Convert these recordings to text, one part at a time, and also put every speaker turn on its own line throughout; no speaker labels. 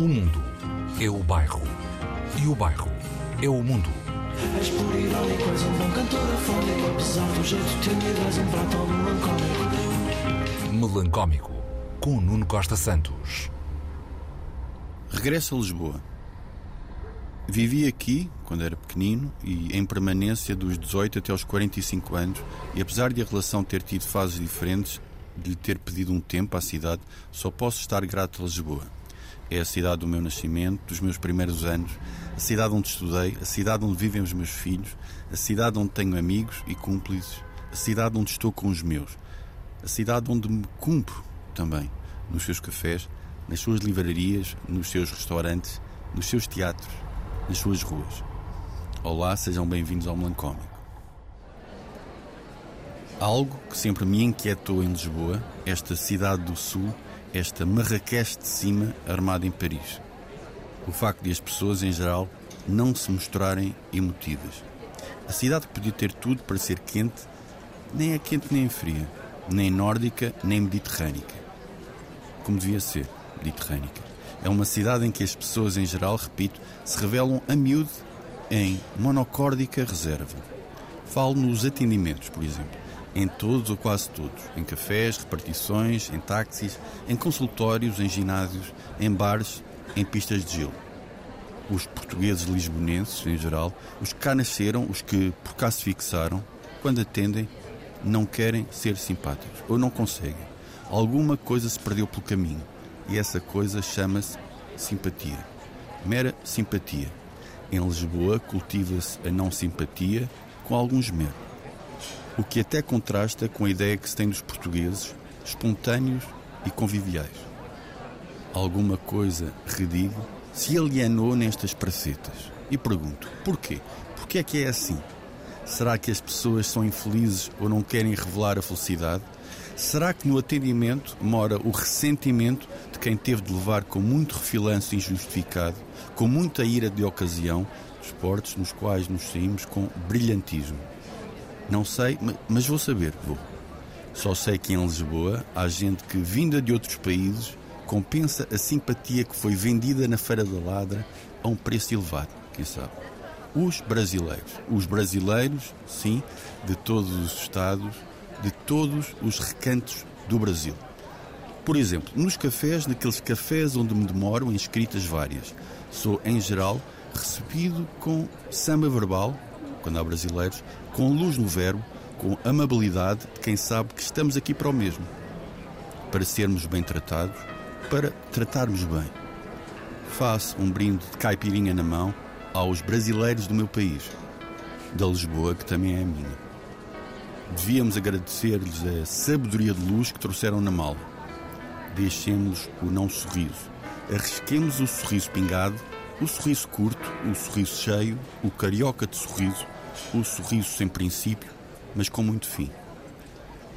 O mundo é o bairro. E o bairro é o mundo.
És por irónico, és um bom cantor afónico Apesar do jeito tímido, és um prato melancólico
Melancómico. Com Nuno Costa Santos.
Regresso a Lisboa. Vivi aqui quando era pequenino e em permanência dos 18 até aos 45 anos, e apesar de a relação ter tido fases diferentes, de lhe ter pedido um tempo à cidade, só posso estar grato a Lisboa. É a cidade do meu nascimento, dos meus primeiros anos, a cidade onde estudei, a cidade onde vivem os meus filhos, a cidade onde tenho amigos e cúmplices, a cidade onde estou com os meus, a cidade onde me cumpro também, nos seus cafés, nas suas livrarias, nos seus restaurantes, nos seus teatros, nas suas ruas. Olá, sejam bem-vindos ao Melancómico. Algo que sempre me inquietou em Lisboa, esta cidade do Sul, esta Marrakech de cima armada em Paris. O facto de as pessoas em geral não se mostrarem emotivas. A cidade podia ter tudo para ser quente, nem é quente nem é fria, nem nórdica nem mediterrânica. Como devia ser, mediterrânica. É uma cidade em que as pessoas em geral, repito, se revelam a miúdo em monocórdica reserva. Falo nos atendimentos, por exemplo em todos ou quase todos, em cafés, repartições, em táxis, em consultórios, em ginásios, em bares, em pistas de gelo. Os portugueses lisbonenses, em geral, os que cá nasceram, os que por cá se fixaram, quando atendem, não querem ser simpáticos ou não conseguem. Alguma coisa se perdeu pelo caminho e essa coisa chama-se simpatia. Mera simpatia. Em Lisboa cultiva-se a não simpatia com algum esmero o que até contrasta com a ideia que se tem dos portugueses, espontâneos e conviviais. Alguma coisa, redigo, se alienou nestas pracetas. E pergunto, porquê? Porquê é que é assim? Será que as pessoas são infelizes ou não querem revelar a felicidade? Será que no atendimento mora o ressentimento de quem teve de levar com muito refilanço injustificado, com muita ira de ocasião, esportes nos quais nos saímos com brilhantismo? Não sei, mas vou saber, vou. Só sei que em Lisboa há gente que, vinda de outros países, compensa a simpatia que foi vendida na Feira da Ladra a um preço elevado, quem sabe. Os brasileiros. Os brasileiros, sim, de todos os estados, de todos os recantos do Brasil. Por exemplo, nos cafés, naqueles cafés onde me demoro em escritas várias, sou, em geral, recebido com samba verbal, quando há brasileiros, com luz no verbo, com amabilidade de quem sabe que estamos aqui para o mesmo. Para sermos bem tratados, para tratarmos bem. Faço um brinde de caipirinha na mão aos brasileiros do meu país, da Lisboa, que também é a minha. Devíamos agradecer-lhes a sabedoria de luz que trouxeram na mala. Deixemos o não sorriso. Arrisquemos o sorriso pingado, o sorriso curto, o sorriso cheio, o carioca de sorriso, o sorriso sem princípio, mas com muito fim.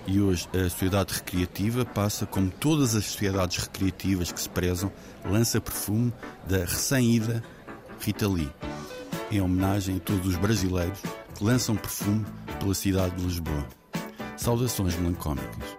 E hoje a sociedade recreativa passa, como todas as sociedades recreativas que se prezam, lança perfume da recém-ida Rita Lee, em homenagem a todos os brasileiros que lançam perfume pela cidade de Lisboa. Saudações melancólicas.